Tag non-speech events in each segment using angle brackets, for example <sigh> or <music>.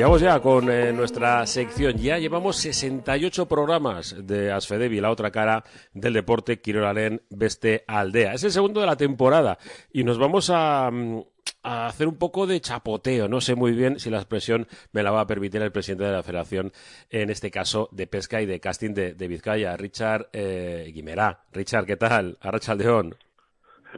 Y vamos ya con eh, nuestra sección. Ya llevamos 68 programas de Asfedevi, la otra cara del deporte, Kirolaren Beste Aldea. Es el segundo de la temporada y nos vamos a, mm, a hacer un poco de chapoteo. No sé muy bien si la expresión me la va a permitir el presidente de la Federación, en este caso de pesca y de casting de, de Vizcaya, Richard eh, Guimerá. Richard, ¿qué tal? Arrachaldeón.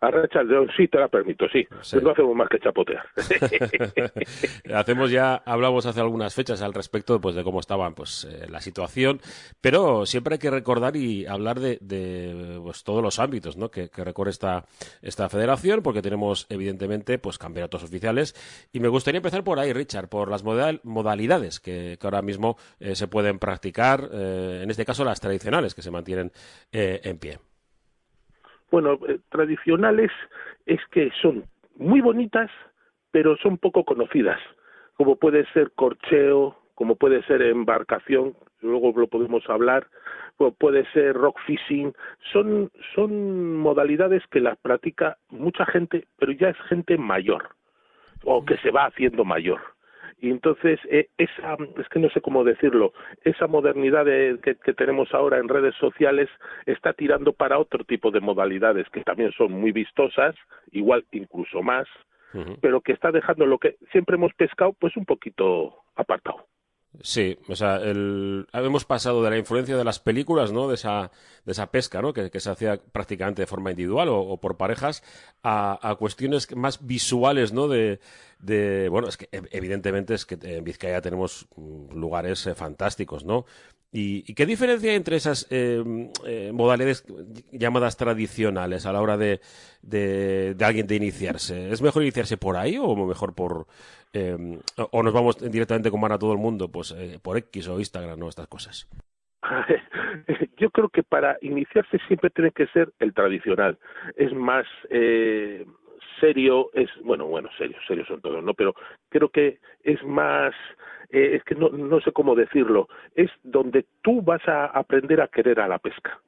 A León sí te la permito, sí. Sí. No hacemos más que chapotear. <laughs> Hacemos ya, hablamos hace algunas fechas al respecto pues, de cómo estaba pues, eh, la situación, pero siempre hay que recordar y hablar de, de, pues, todos los ámbitos ¿no? que, que recorre esta, esta federación, porque tenemos evidentemente pues, campeonatos oficiales. Y me gustaría empezar por ahí, Richard, por las modal- modalidades que, que ahora mismo eh, se pueden practicar, eh, en este caso las tradicionales que se mantienen eh, en pie. Bueno, eh, tradicionales es que son muy bonitas, pero son poco conocidas, como puede ser corcheo, como puede ser embarcación, luego lo podemos hablar, o puede ser rock fishing, son, son modalidades que las practica mucha gente, pero ya es gente mayor, o que se va haciendo mayor. Y entonces, eh, esa, es que no sé cómo decirlo, esa modernidad de- que, que tenemos ahora en redes sociales está tirando para otro tipo de modalidades que también son muy vistosas, igual incluso más, pero que está dejando lo que siempre hemos pescado, pues un poquito apartado. Sí, o sea, el, hemos pasado de la influencia de las películas, ¿no? De esa, de esa pesca, ¿no? Que, se hacía prácticamente de forma individual o, por parejas, a, a cuestiones más visuales, ¿no? De, de, bueno, es que ev- evidentemente es que en Vizcaya tenemos mm, lugares eh, fantásticos, ¿no? ¿Y, qué diferencia hay entre esas eh, eh, modalidades llamadas tradicionales a la hora de, de, alguien de iniciarse? ¿Es mejor iniciarse por ahí o mejor por... eh, o- o nos vamos directamente como van a todo el mundo, pues por X o Instagram, ¿no? Estas cosas. <laughs> Yo creo que para iniciarse siempre tiene que ser el tradicional. Es más eh, serio, es bueno, bueno, serio, serios son todos, ¿no? Pero creo que es más, eh, es que no, no sé cómo decirlo, es donde tú vas a aprender a querer a la pesca.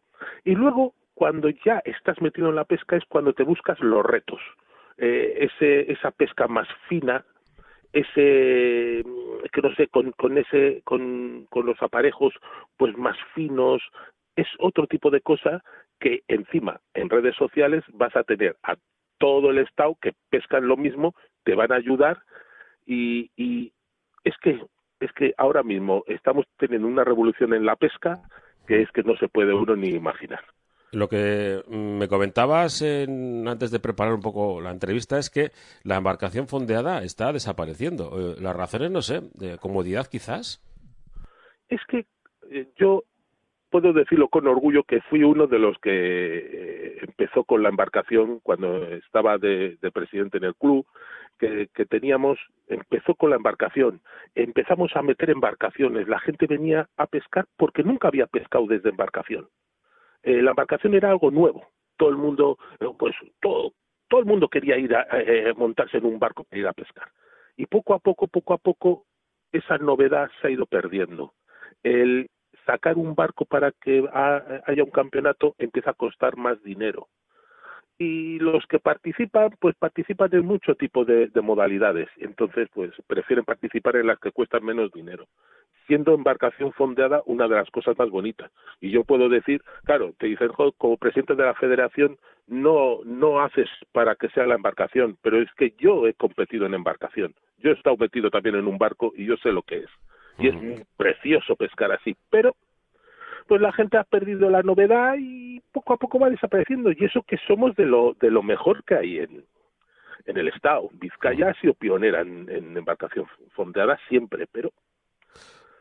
Y luego, cuando ya estás metido en la pesca, es cuando te buscas los retos. Eh, ese, esa pesca más fina, ese que no sé con, con ese con, con los aparejos pues más finos es otro tipo de cosa que encima en redes sociales vas a tener a todo el estado que pescan lo mismo te van a ayudar y, y es que es que ahora mismo estamos teniendo una revolución en la pesca que es que no se puede uno ni imaginar Lo que mm, me comentabas en- antes de preparar un poco la entrevista es que la embarcación fondeada está desapareciendo. Eh, las razones, no sé, de comodidad quizás. es que eh, yo puedo decirlo con orgullo que fui uno de los que eh, empezó con la embarcación cuando estaba de, de presidente en el club, que, que teníamos, empezó con la embarcación, empezamos a meter embarcaciones, la gente venía a pescar porque nunca había pescado desde embarcación. Eh, la embarcación era algo nuevo, todo el mundo, eh, pues todo, todo el mundo quería ir a eh, montarse en un barco para ir a pescar. Y poco a poco, poco a poco, esa novedad se ha ido perdiendo. El sacar un barco para que ha- haya un campeonato empieza a costar más dinero. Y los que participan, pues participan en mucho tipo de, de modalidades. Entonces, pues prefieren participar en las que cuestan menos dinero. Siendo embarcación fondeada una de las cosas más bonitas. Y yo puedo decir, claro, te dicen, "Jo, como presidente de la federación, no, no haces para que sea la embarcación, pero es que yo he competido en embarcación. Yo he estado metido también en un barco y yo sé lo que es. Y es precioso pescar así, pero pues la gente ha perdido la novedad y poco a poco va desapareciendo. Y eso que somos de lo, de lo mejor que hay en, en el Estado. Vizcaya ha sido pionera en, en embarcación fondeada siempre, pero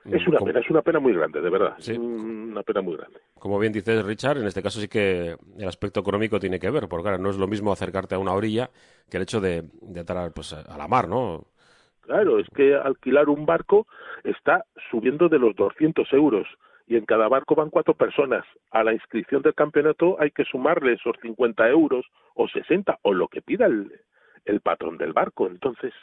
es una pena, es una pena muy grande, de verdad. Sí. Es una pena muy grande. Como bien dices, Richard, en este caso sí que el aspecto económico tiene que ver, porque claro, no es lo mismo acercarte a una orilla que el hecho de, de entrar pues, a la mar, ¿no? Claro, es que alquilar un barco está subiendo de los 200 euros y en cada barco van cuatro personas. A la inscripción del campeonato hay que sumarle esos 50 euros o 60 o lo que pida el, el patrón del barco. Entonces,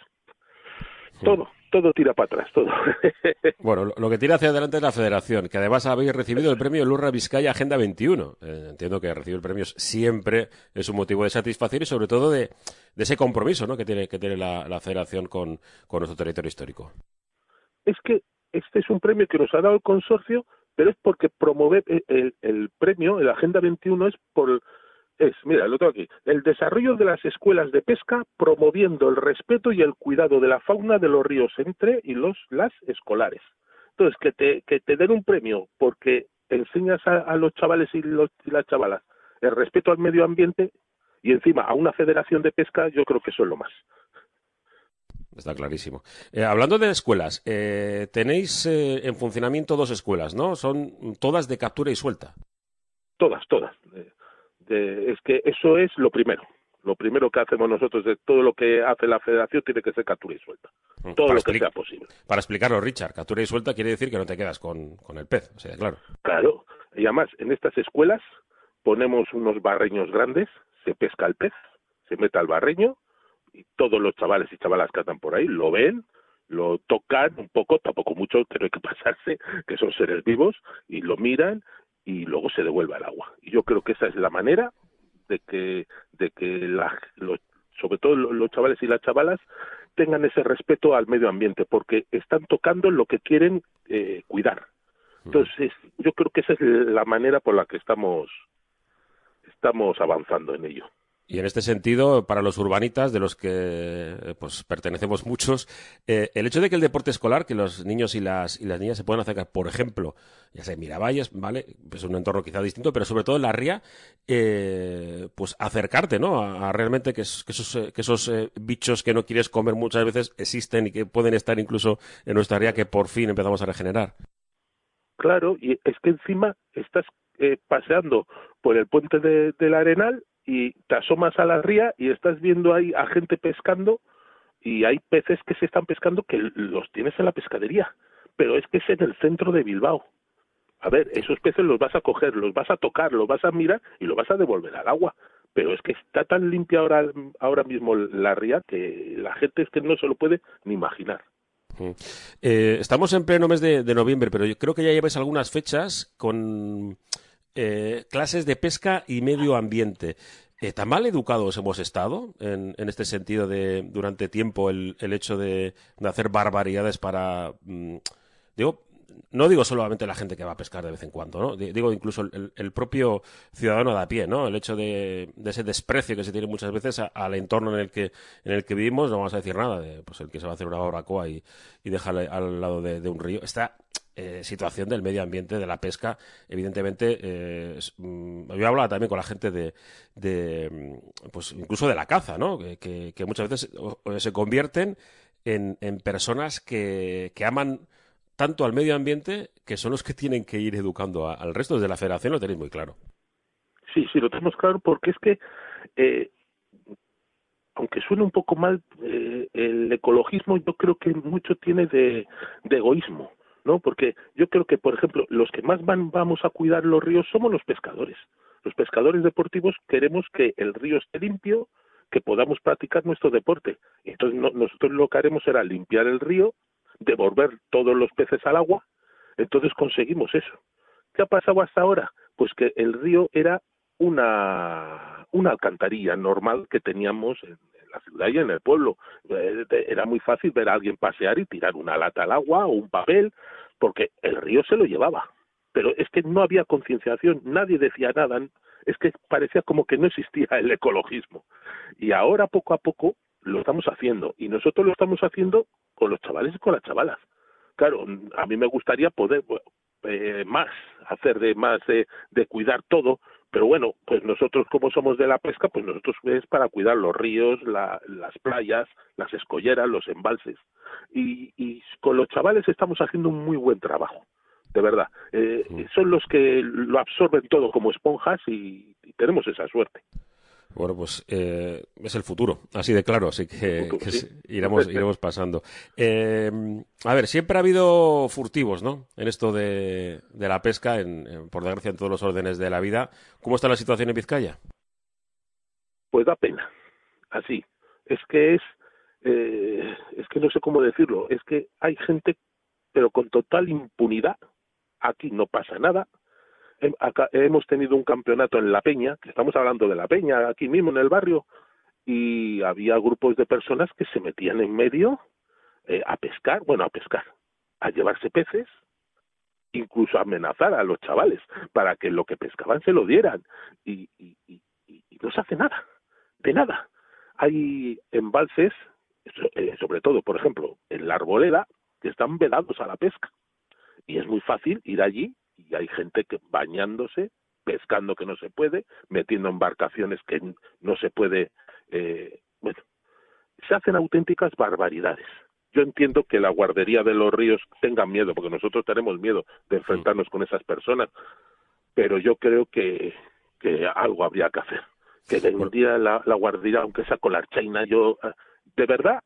todo, todo tira para atrás, todo. <laughs> Bueno, lo, que tira hacia adelante es la federación, que además habéis recibido el premio Lurra Vizcaya Agenda 21. Eh, entiendo que recibir premios siempre es un motivo de satisfacción y sobre todo de, de ese compromiso ¿no? que tiene, que tiene la, la federación con, con nuestro territorio histórico. es que este es un premio que nos ha dado el consorcio, pero es porque promover eh, el, el premio, la Agenda 21 es por es, mira, lo tengo aquí, el desarrollo de las escuelas de pesca promoviendo el respeto y el cuidado de la fauna de los ríos entre y los las escolares. Entonces, que te, que te den un premio porque enseñas a, los chavales y, los, y las chavalas el respeto al medio ambiente y encima a una federación de pesca, yo creo que eso es lo más. Está clarísimo. Eh, hablando de escuelas, eh, tenéis eh, en funcionamiento dos escuelas, ¿no? Son todas de captura y suelta. Todas, todas. Es que eso es lo primero. Lo primero que hacemos nosotros de todo lo que hace la federación tiene que ser captura y suelta. Todo lo que sea posible. Para explicarlo, Richard, captura y suelta quiere decir que no te quedas con, con el pez, o sea, claro. Claro. Y además, en estas escuelas ponemos unos barreños grandes, se pesca el pez, se mete al barreño, y todos los chavales y chavalas que andan por ahí lo ven, lo tocan un poco, tampoco mucho, pero hay que pasarse, que son seres vivos, y lo miran y luego se devuelve al agua. Y yo creo que esa es la manera de que, de que la, sobre todo los chavales y las chavalas tengan ese respeto al medio ambiente, porque están tocando lo que quieren eh, cuidar. Entonces, yo creo que esa es la manera por la que estamos estamos avanzando en ello. Y en este sentido, para los urbanitas, de los que pues pertenecemos muchos, eh, el hecho de que el deporte escolar, que los niños y las, y las niñas se puedan acercar, por ejemplo, ya sea Miravalles, ¿vale? Pues un entorno quizá distinto, pero sobre todo en la ría, eh, pues acercarte, ¿no? A, realmente que, esos, que esos eh, bichos que no quieres comer muchas veces existen y que pueden estar incluso en nuestra ría que por fin empezamos a regenerar. Claro, y es que encima estás paseando por el puente de, del Arenal y te asomas a la ría y estás viendo ahí a gente pescando y hay peces que se están pescando que los tienes en la pescadería, pero es que es en el centro de Bilbao. A ver, esos peces los vas a coger, los vas a tocar, los vas a mirar y los vas a devolver al agua. Pero es que está tan limpia ahora, ahora mismo la ría que la gente es que no se lo puede ni imaginar. Eh, estamos en pleno mes de, de, noviembre, pero yo creo que ya lleváis algunas fechas con eh, clases de pesca y medio ambiente. Eh, ¿Tan mal educados hemos estado en, este sentido de durante tiempo el, hecho de, hacer barbaridades para... Mm, digo, no digo solamente la gente que va a pescar de vez en cuando, ¿no? Digo incluso el, propio ciudadano de a pie, ¿no? El hecho de, ese desprecio que se tiene muchas veces al entorno en el que en el que vivimos, no vamos a decir nada de pues el que se va a hacer una barbacoa y, y dejarle al lado de, de un río. Está eh, situación del medio ambiente, de la pesca, evidentemente, eh, mm, yo he hablado también con la gente de, mm, pues incluso de la caza, ¿no? Que, muchas veces se convierten en, personas que, aman tanto al medio ambiente que son los que tienen que ir educando al resto. Desde la federación lo tenéis muy claro. Sí, sí, lo tenemos claro porque es que, eh, aunque suene un poco mal, el ecologismo yo creo que mucho tiene de egoísmo. ¿No? Porque yo creo que, por ejemplo, los que más van, vamos a cuidar los ríos somos los pescadores. Los pescadores deportivos queremos que el río esté limpio, que podamos practicar nuestro deporte. Entonces nosotros lo que haremos será limpiar el río, devolver todos los peces al agua, entonces conseguimos eso. ¿Qué ha pasado hasta ahora? Pues que el río era una, una alcantarilla normal que teníamos en, la ciudad y en el pueblo. Eh, era muy fácil ver a alguien pasear y tirar una lata al agua o un papel, porque el río se lo llevaba. Pero es que no había concienciación, nadie decía nada, es que parecía como que no existía el ecologismo. Y ahora poco a poco lo estamos haciendo y nosotros lo estamos haciendo con los chavales y con las chavalas. Claro, a mí me gustaría poder eh, más, hacer de más de cuidar todo, pero bueno, pues nosotros como somos de la pesca, pues nosotros es para cuidar los ríos, las playas, las escolleras, los embalses. Y, y, con los chavales estamos haciendo un muy buen trabajo, de verdad. Eh, son los que lo absorben todo como esponjas y tenemos esa suerte. Bueno, pues eh, es el futuro, así de claro, así que, iremos, <laughs> iremos pasando. Eh, a ver, siempre ha habido furtivos, ¿no? En esto de, la pesca, en, por desgracia, en todos los órdenes de la vida. ¿Cómo está la situación en Vizcaya? Pues da pena, así. Es que es, eh, es que no sé cómo decirlo, es que hay gente, pero con total impunidad. Aquí no pasa nada, hemos tenido un campeonato en La Peña, que estamos hablando de La Peña, aquí mismo en el barrio, y había grupos de personas que se metían en medio eh, a pescar, bueno, a pescar, a llevarse peces, incluso a amenazar a los chavales para que lo que pescaban se lo dieran y, y, no se hace nada, de nada. Hay embalses, eh, sobre todo, por ejemplo, en la arboleda, que están vedados a la pesca y es muy fácil ir allí y hay gente que bañándose, pescando que no se puede, metiendo embarcaciones que no se puede, eh, bueno, se hacen auténticas barbaridades. Yo entiendo que la guardería de los ríos tenga miedo, porque nosotros tenemos miedo de enfrentarnos con esas personas, pero yo creo que, que algo habría que hacer. Que día la, la guardería, aunque sea con la China, yo, eh, de verdad,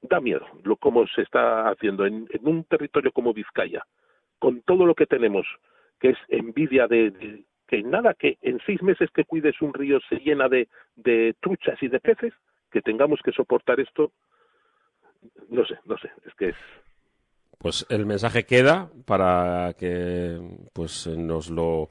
da miedo lo como se está haciendo en, en un territorio como Vizcaya, con todo lo que tenemos, que es envidia de, que nada que en seis meses que cuides un río se llena de, de truchas y de peces, que tengamos que soportar esto, no sé, no sé, es que es... Pues el mensaje queda para que pues nos lo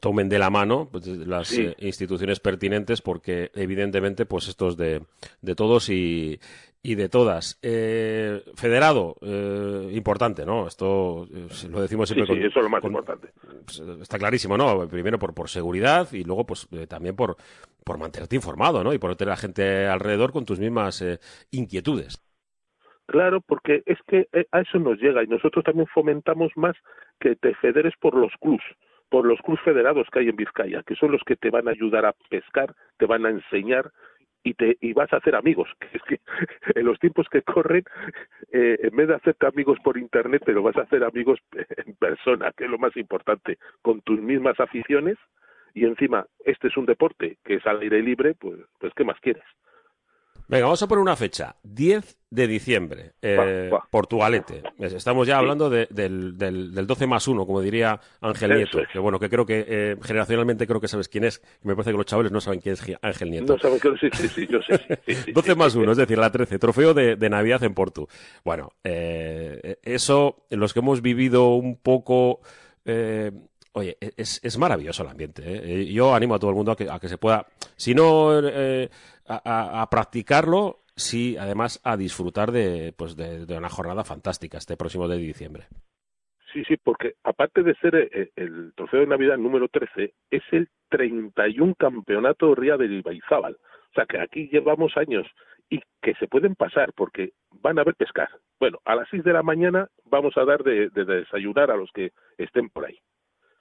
tomen de la mano pues, las eh, instituciones pertinentes porque evidentemente pues esto es de, de todos y, y de todas. Eh, federado, eh, importante, ¿no? Esto eh, lo decimos siempre. Sí, eso es lo más importante. Pues, está clarísimo, ¿no? Primero por, por seguridad y luego pues también por, por mantenerte informado, ¿no? Y por tener a la gente alrededor con tus mismas inquietudes. Claro, porque es que a eso nos llega y nosotros también fomentamos más que te federes por los clubs por los clubs federados que hay en Vizcaya, que son los que te van a ayudar a pescar, te van a enseñar y, te, y vas a hacer amigos. <laughs> Es que en los tiempos que corren, eh, en vez de hacerte amigos por internet, pero vas a hacer amigos <laughs> en persona, que es lo más importante, con tus mismas aficiones. Y encima, este es un deporte que es al aire libre, pues, pues ¿qué más quieres? Venga, vamos a poner una fecha. 10 de diciembre, eh, Portugalete. Estamos ya hablando del, del, 12 más 1, como diría Ángel Nieto. Que bueno, que creo que eh, generacionalmente creo que sabes quién es. Me parece que los chavales no saben quién es Ángel Nieto. No saben quién es, sí, sí, yo sé. 12 más 1, es decir, la 13. Trofeo de, Navidad en Porto. Bueno, eh, eso, los que hemos vivido un poco... Oye, es, es, maravilloso el ambiente. Yo animo a todo el mundo a que, a que se pueda, si no a, practicarlo, sí, además a disfrutar de, pues de, una jornada fantástica este próximo de diciembre. Sí, sí, porque aparte de ser eh, el, trofeo de Navidad número 13, es el 31 campeonato Ría del Ibaizábal. O sea que aquí llevamos años y que se pueden pasar porque van a ver pescar. Bueno, a las 6 de la mañana vamos a dar de, de, desayunar a los que estén por ahí.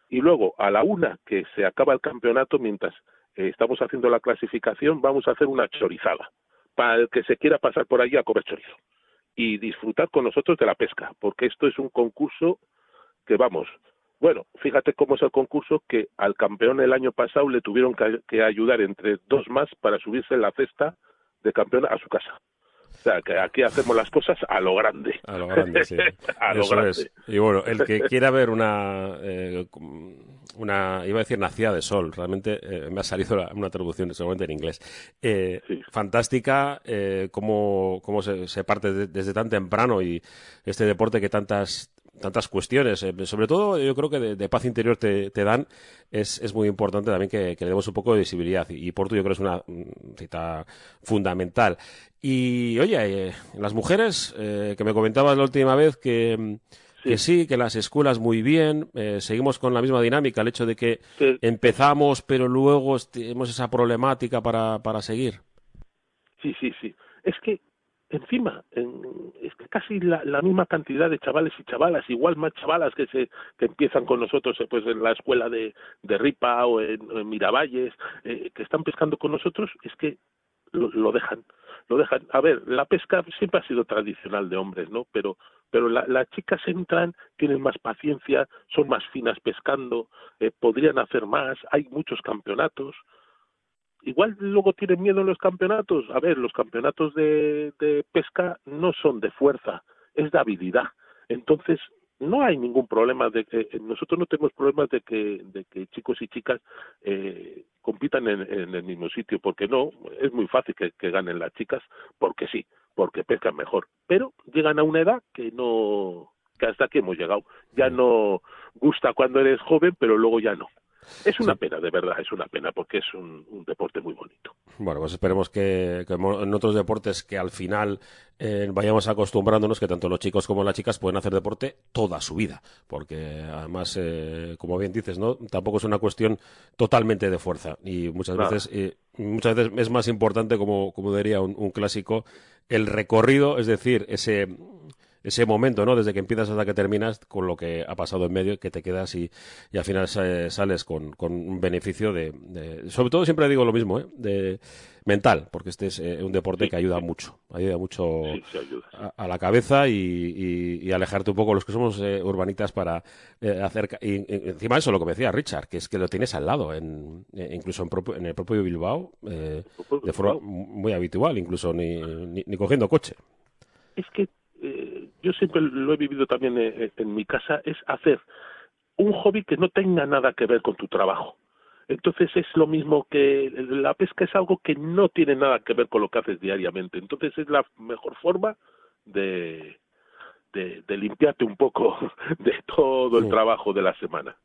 Y luego a la una que se acaba el campeonato, mientras eh, estamos haciendo la clasificación, vamos a hacer una chorizada para el que se quiera pasar por allí a comer chorizo y disfrutar con nosotros de la pesca, porque esto es un concurso que vamos, bueno, fíjate cómo es el concurso que al campeón el año pasado le tuvieron que, que ayudar entre dos más para subirse en la cesta de campeón a su casa. O sea, que aquí hacemos las cosas a lo grande. A lo grande, sí. <laughs> a lo grande. Y bueno, el que <laughs> quiera ver una, eh, una, iba a decir nacida de sol, realmente eh, me ha salido una traducción seguramente en inglés. Eh, Fantástica, eh, cómo, cómo se, se parte desde tan temprano y este deporte que tantas tantas cuestiones, sobre todo yo creo que de, paz interior te, dan, es, es, muy importante también que, le demos un poco de visibilidad y, Porto yo creo que es una cita fundamental. Y oye, las mujeres, que me comentabas la última vez que... Que sí, que las escuelas muy bien, seguimos con la misma dinámica, el hecho de que empezamos, pero luego tenemos esa problemática para, para seguir. Sí, sí, sí. Es que encima en, es que casi la, la, misma cantidad de chavales y chavalas igual más chavalas que se que empiezan con nosotros eh, pues en la escuela de, de Ripa o en, Miravalles eh, que están pescando con nosotros es que lo, lo, dejan lo dejan a ver la pesca siempre ha sido tradicional de hombres no pero pero la, las chicas entran tienen más paciencia son más finas pescando eh, podrían hacer más hay muchos campeonatos igual luego tienen miedo en los campeonatos. A ver, los campeonatos de, de pesca no son de fuerza, es de habilidad. Entonces, no hay ningún problema de que eh, nosotros no tenemos problemas de que de que chicos y chicas eh, compitan en, en, el mismo sitio porque no es muy fácil que, que, ganen las chicas porque sí porque pescan mejor. Pero llegan a una edad que no que hasta aquí hemos llegado. Ya no gusta cuando eres joven pero luego ya no Es una pena, de verdad, es una pena, porque es un, deporte muy bonito. Bueno, pues esperemos que, en otros deportes que al final eh, vayamos acostumbrándonos que tanto los chicos como las chicas pueden hacer deporte toda su vida, porque además, eh, como bien dices, no tampoco es una cuestión totalmente de fuerza y muchas veces eh, muchas veces es más importante, como, como diría un clásico, el recorrido, es decir, ese ese momento, ¿no? Desde que empiezas hasta que terminas con lo que ha pasado en medio, que te quedas y, y al final sales con, con un beneficio de, Sobre todo siempre digo lo mismo, ¿eh? De mental, porque este es eh, un deporte que ayuda mucho. Ayuda mucho A, la cabeza y, y, alejarte un poco los que somos eh, urbanitas para eh, hacer... Y, encima eso, lo que me decía Richard, que es que lo tienes al lado, en, incluso en, en el propio Bilbao, de forma muy habitual, incluso ni, ni cogiendo coche. Es que eh, yo siempre lo he vivido también eh, en, mi casa, es hacer un hobby que no tenga nada que ver con tu trabajo. Entonces es lo mismo que la pesca es algo que no tiene nada que ver con lo que haces diariamente. Entonces es la mejor forma de, de, limpiarte un poco <laughs> de todo el trabajo de la semana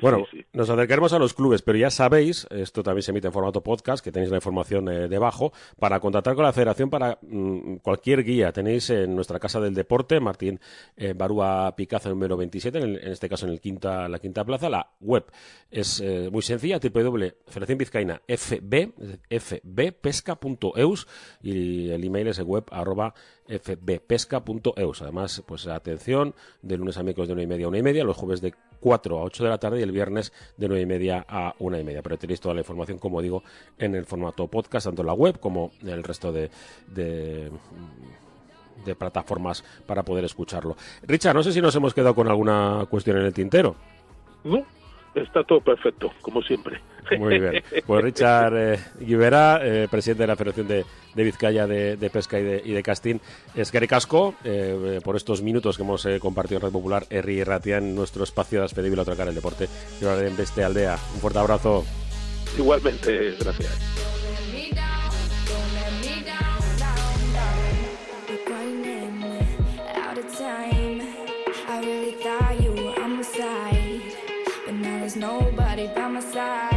bueno, nos acercaremos a los clubes, pero ya sabéis, esto también se emite en formato podcast, que tenéis la información eh, debajo, para contactar con la federación para mm, cualquier guía. Tenéis en nuestra Casa del Deporte, Martín eh, Barúa Picazo número 27, en, este caso en el quinta, la quinta plaza. La web es eh, muy sencilla, www.federación Vizcaína fb, fbpesca.eus y el email es web arroba fbpesca.eus. Además, pues atención, de lunes a miércoles de una y media a una y media, los jueves de 4 a 8 de la tarde y el viernes de 9 y media a 1 y media. Pero tenéis toda la información, como digo, en el formato podcast, tanto en la web como en el resto de, de plataformas para poder escucharlo. Richard, no sé si nos hemos quedado con alguna cuestión en el tintero. No, está todo perfecto, como siempre. Muy bien. Pues Richard eh, eh, presidente de la Federación de, Vizcaya de, Pesca y de, y de Castín, es que casco eh, por estos minutos que hemos eh, compartido en Red Popular, Erri y Ratia, en nuestro espacio de Aspedible a Tracar el Deporte, en este aldea. Un fuerte abrazo. Igualmente, gracias. Let me